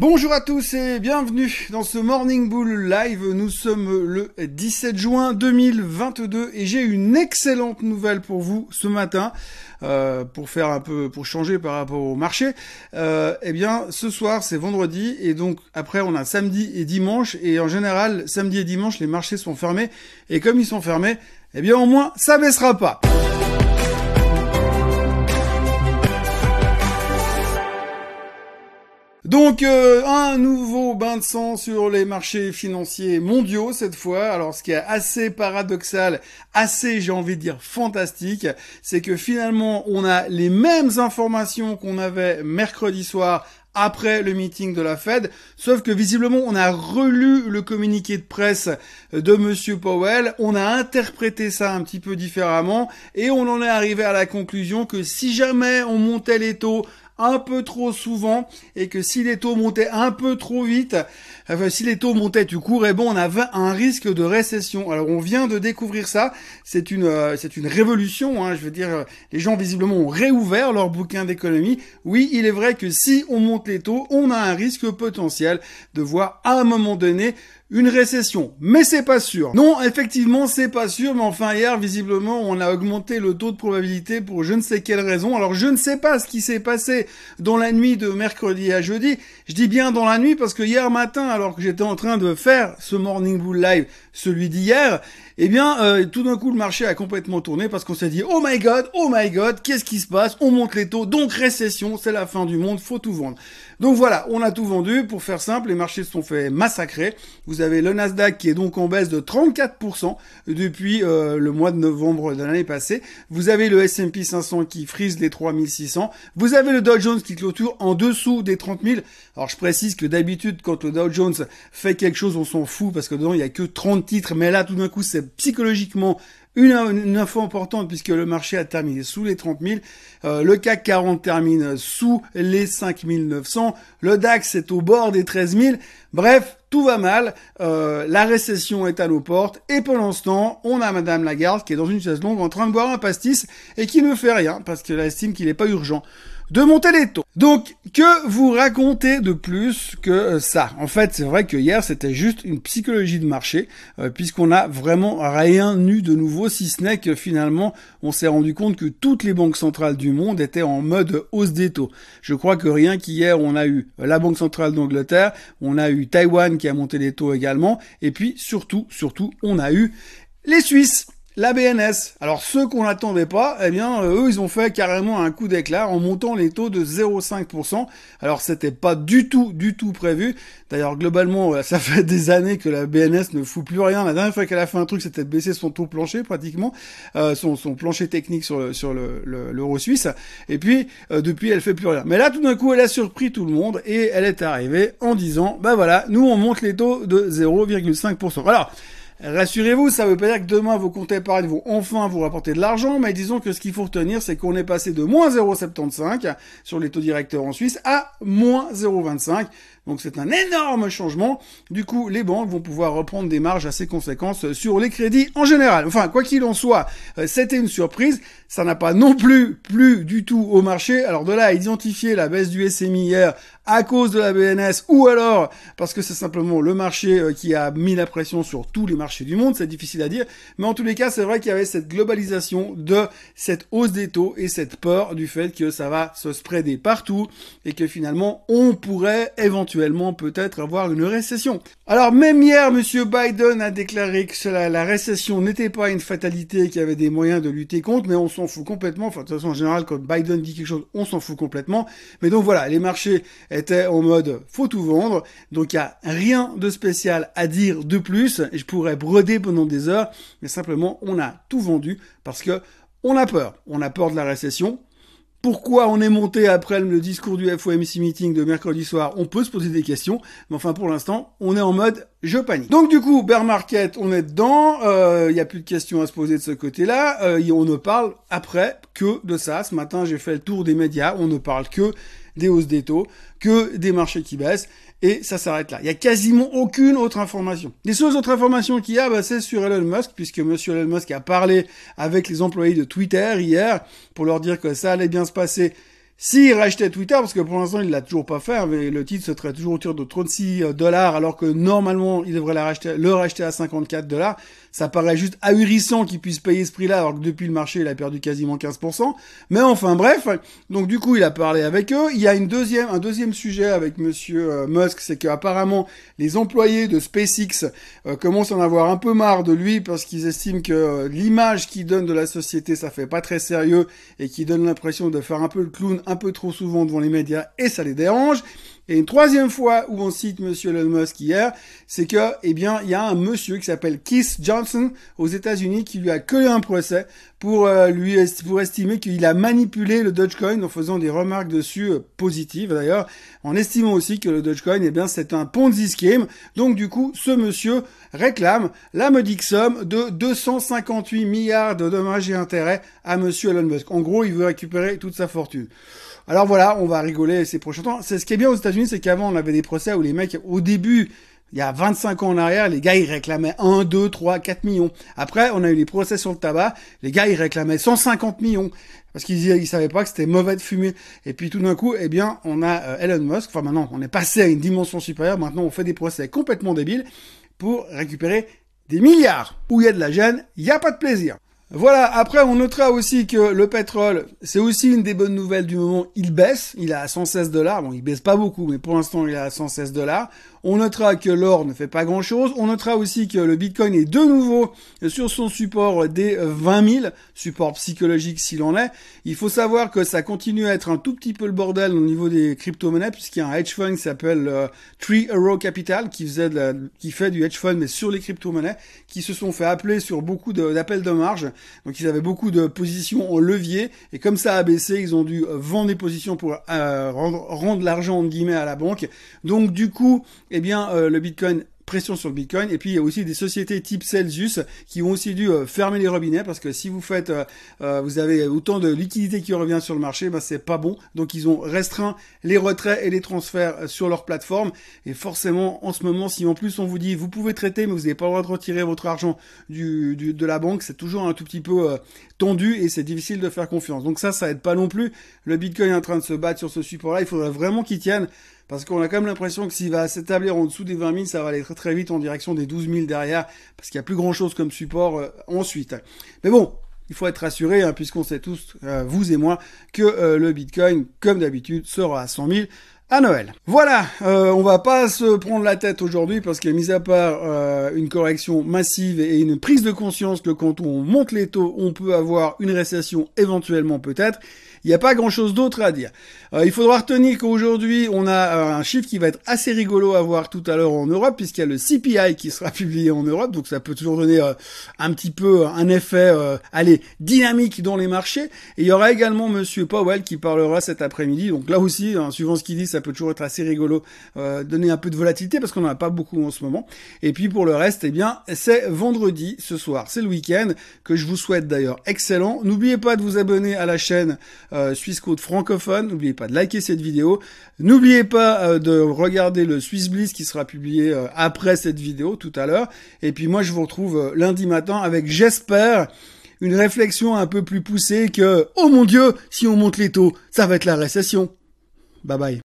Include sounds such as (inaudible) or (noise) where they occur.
Bonjour à tous et bienvenue dans ce Morning Bull Live. Nous sommes le 17 juin 2022 et j'ai une excellente nouvelle pour vous ce matin. Euh, pour faire un peu, pour changer par rapport au marché. Euh, eh bien, ce soir c'est vendredi et donc après on a samedi et dimanche et en général samedi et dimanche les marchés sont fermés et comme ils sont fermés, eh bien au moins ça baissera pas. Donc euh, un nouveau bain de sang sur les marchés financiers mondiaux cette fois. Alors ce qui est assez paradoxal, assez j'ai envie de dire fantastique, c'est que finalement on a les mêmes informations qu'on avait mercredi soir après le meeting de la Fed, sauf que visiblement on a relu le communiqué de presse de monsieur Powell, on a interprété ça un petit peu différemment et on en est arrivé à la conclusion que si jamais on montait les taux un peu trop souvent et que si les taux montaient un peu trop vite, enfin, si les taux montaient et eh bon, on avait un risque de récession. Alors on vient de découvrir ça, c'est une euh, c'est une révolution. Hein, je veux dire, les gens visiblement ont réouvert leur bouquin d'économie. Oui, il est vrai que si on monte les taux, on a un risque potentiel de voir à un moment donné une récession. Mais c'est pas sûr. Non, effectivement, c'est pas sûr, mais enfin hier, visiblement, on a augmenté le taux de probabilité pour je ne sais quelle raison. Alors je ne sais pas ce qui s'est passé dans la nuit de mercredi à jeudi. Je dis bien dans la nuit parce que hier matin, alors que j'étais en train de faire ce Morning Bull Live, celui d'hier, eh bien, euh, tout d'un coup, le marché a complètement tourné parce qu'on s'est dit, oh my god, oh my god, qu'est-ce qui se passe? On monte les taux, donc récession, c'est la fin du monde, faut tout vendre. Donc voilà, on a tout vendu. Pour faire simple, les marchés se sont fait massacrer. Vous avez le Nasdaq qui est donc en baisse de 34% depuis euh, le mois de novembre de l'année passée. Vous avez le S&P 500 qui frise les 3600. Vous avez le Dow Jones qui clôture en dessous des 30 000. Alors je précise que d'habitude, quand le Dow Jones fait quelque chose, on s'en fout parce que dedans il y a que 30 titres. Mais là, tout d'un coup, c'est psychologiquement une, info importante puisque le marché a terminé sous les 30 000. Euh, le CAC 40 termine sous les 5 900. Le DAX est au bord des 13 000. Bref, tout va mal. Euh, la récession est à nos portes. Et pendant ce temps, on a Madame Lagarde qui est dans une chaise longue en train de boire un pastis et qui ne fait rien parce qu'elle estime qu'il n'est pas urgent de monter les taux. Donc, que vous racontez de plus que ça? En fait, c'est vrai que hier, c'était juste une psychologie de marché, euh, puisqu'on a vraiment rien eu de nouveau, si ce n'est que finalement, on s'est rendu compte que toutes les banques centrales du monde étaient en mode hausse des taux. Je crois que rien qu'hier, on a eu la Banque centrale d'Angleterre, on a eu Taïwan qui a monté les taux également, et puis surtout, surtout, on a eu les Suisses la BNS. Alors ceux qu'on n'attendait pas, eh bien euh, eux ils ont fait carrément un coup d'éclat en montant les taux de 0,5%. Alors c'était pas du tout du tout prévu. D'ailleurs globalement euh, ça (laughs) fait des années que la BNS ne fout plus rien. La dernière fois qu'elle a fait un truc c'était de baisser son taux plancher pratiquement, euh, son, son plancher technique sur le, sur le, l'euro suisse. Et puis depuis elle fait plus rien. Mais là tout d'un coup elle a surpris tout le monde et elle est arrivée en disant bah voilà nous on monte les taux de 0,5%. Alors Rassurez-vous, ça veut pas dire que demain vos comptes épargne vont enfin vous rapporter de l'argent, mais disons que ce qu'il faut retenir, c'est qu'on est passé de moins 0,75 sur les taux directeurs en Suisse à moins 0,25. Donc c'est un énorme changement. Du coup, les banques vont pouvoir reprendre des marges assez conséquentes sur les crédits en général. Enfin, quoi qu'il en soit, euh, c'était une surprise. Ça n'a pas non plus plu du tout au marché. Alors de là à identifier la baisse du SMI hier à cause de la BNS ou alors parce que c'est simplement le marché euh, qui a mis la pression sur tous les marchés du monde, c'est difficile à dire. Mais en tous les cas, c'est vrai qu'il y avait cette globalisation de cette hausse des taux et cette peur du fait que ça va se spreader partout et que finalement on pourrait éventuellement peut-être avoir une récession. Alors même hier, Monsieur Biden a déclaré que la, récession n'était pas une fatalité, qu'il y avait des moyens de lutter contre, mais on s'en fout complètement. Enfin, de toute façon, en général, quand Biden dit quelque chose, on s'en fout complètement. Mais donc voilà, les marchés étaient en mode faut tout vendre, donc il y a rien de spécial à dire de plus. Je pourrais broder pendant des heures, mais simplement on a tout vendu parce que on a peur. On a peur de la récession, pourquoi on est monté après le discours du FOMC meeting de mercredi soir, on peut se poser des questions, mais enfin pour l'instant, on est en mode je panique. Donc du coup, bear market, on est dedans, il euh, n'y a plus de questions à se poser de ce côté-là, euh, on ne parle après que de ça. Ce matin, j'ai fait le tour des médias, on ne parle que des hausses des taux, que des marchés qui baissent, et ça s'arrête là. Il y a quasiment aucune autre information. Les seules autres informations qu'il y a, bah, c'est sur Elon Musk, puisque Monsieur Elon Musk a parlé avec les employés de Twitter hier pour leur dire que ça allait bien se passer s'il rachetait Twitter, parce que pour l'instant il l'a toujours pas fait, mais le titre se traite toujours autour de 36 dollars, alors que normalement il devrait le racheter à 54 dollars. Ça paraît juste ahurissant qu'il puisse payer ce prix-là, alors que depuis le marché il a perdu quasiment 15%. Mais enfin bref, donc du coup il a parlé avec eux. Il y a une deuxième, un deuxième sujet avec Monsieur euh, Musk, c'est qu'apparemment les employés de SpaceX euh, commencent à en avoir un peu marre de lui parce qu'ils estiment que euh, l'image qu'il donne de la société ça fait pas très sérieux et qui donne l'impression de faire un peu le clown un peu trop souvent devant les médias et ça les dérange. Et une troisième fois où on cite Monsieur Elon Musk hier, c'est que, eh bien, il y a un monsieur qui s'appelle Keith Johnson aux États-Unis qui lui a collé un procès pour euh, lui pour estimer qu'il a manipulé le Dogecoin en faisant des remarques dessus euh, positives d'ailleurs, en estimant aussi que le Dogecoin, eh bien, c'est un Ponzi scheme. Donc du coup, ce monsieur réclame la modique somme de 258 milliards de dommages et intérêts à Monsieur Elon Musk. En gros, il veut récupérer toute sa fortune. Alors voilà, on va rigoler ces prochains temps. C'est ce qui est bien aux États-Unis, c'est qu'avant on avait des procès où les mecs, au début, il y a 25 ans en arrière, les gars ils réclamaient 1, 2, 3, 4 millions. Après, on a eu les procès sur le tabac, les gars ils réclamaient 150 millions parce qu'ils ils savaient pas que c'était mauvais de fumer. Et puis tout d'un coup, eh bien, on a euh, Elon Musk. Enfin maintenant, on est passé à une dimension supérieure. Maintenant, on fait des procès complètement débiles pour récupérer des milliards. Où il y a de la gêne, il n'y a pas de plaisir. Voilà, après on notera aussi que le pétrole, c'est aussi une des bonnes nouvelles du moment, il baisse, il est à 116 dollars, bon il baisse pas beaucoup, mais pour l'instant il est à 116 dollars. On notera que l'or ne fait pas grand chose. On notera aussi que le Bitcoin est de nouveau sur son support des 20 000, support psychologique s'il en est. Il faut savoir que ça continue à être un tout petit peu le bordel au niveau des crypto-monnaies puisqu'il y a un hedge fund qui s'appelle euh, Tree Euro Capital qui faisait qui fait du hedge fund mais sur les crypto-monnaies qui se sont fait appeler sur beaucoup d'appels de, marge. Donc ils avaient beaucoup de positions en levier et comme ça a baissé, ils ont dû vendre des positions pour euh, rendre, rendre l'argent en guillemets à la banque. Donc du coup, eh bien, euh, le Bitcoin pression sur le Bitcoin. Et puis il y a aussi des sociétés type Celsius qui ont aussi dû euh, fermer les robinets parce que si vous faites, euh, vous avez autant de liquidité qui revient sur le marché, bah, c'est pas bon. Donc ils ont restreint les retraits et les transferts sur leur plateforme. Et forcément, en ce moment, si en plus on vous dit vous pouvez traiter, mais vous n'avez pas le droit de retirer votre argent de la banque, c'est toujours un tout petit peu tendu et c'est difficile de faire confiance. Donc ça, ça aide pas non plus. Le Bitcoin est en train de se battre sur ce support-là. Il faudrait vraiment qu'il tienne parce qu'on a quand même l'impression que s'il va s'établir en dessous des 20 000, ça va aller très très vite en direction des 12 000 derrière, parce qu'il n'y a plus grand chose comme support euh, ensuite. Mais bon, il faut être rassuré, hein, puisqu'on sait tous, euh, vous et moi, que euh, le Bitcoin, comme d'habitude, sera à 100 000 à Noël. Voilà, euh, on va pas se prendre la tête aujourd'hui parce que mis à part une correction massive et une prise de conscience que quand on monte les taux, on peut avoir une récession éventuellement peut-être, il n'y a pas grand-chose d'autre à dire. Euh, il faudra retenir qu'aujourd'hui, on a euh, un chiffre qui va être assez rigolo à voir tout à l'heure en Europe, puisqu'il y a le CPI qui sera (laughs) publié en Europe, donc ça peut toujours donner euh, un petit peu un effet, allez, dynamique dans les marchés. Et il y aura également Monsieur Powell qui parlera cet après-midi, donc là aussi, hein, suivant ce qu'il dit, ça peut toujours être assez rigolo, donner un peu de volatilité, parce qu'on n'en a pas beaucoup en ce moment. Et puis pour le reste, eh bien, c'est vendredi, ce soir, c'est le week-end, que je vous souhaite d'ailleurs excellent. N'oubliez pas de vous abonner à la chaîne euh, Suisse Code francophone. N'oubliez pas de liker cette vidéo. N'oubliez pas euh, de regarder le Swiss Bliss qui sera publié euh, après cette vidéo tout à l'heure. Et puis moi, je vous retrouve lundi matin avec, j'espère, une réflexion un peu plus poussée que, oh mon dieu, si on monte les taux, ça va être la récession. Bye bye.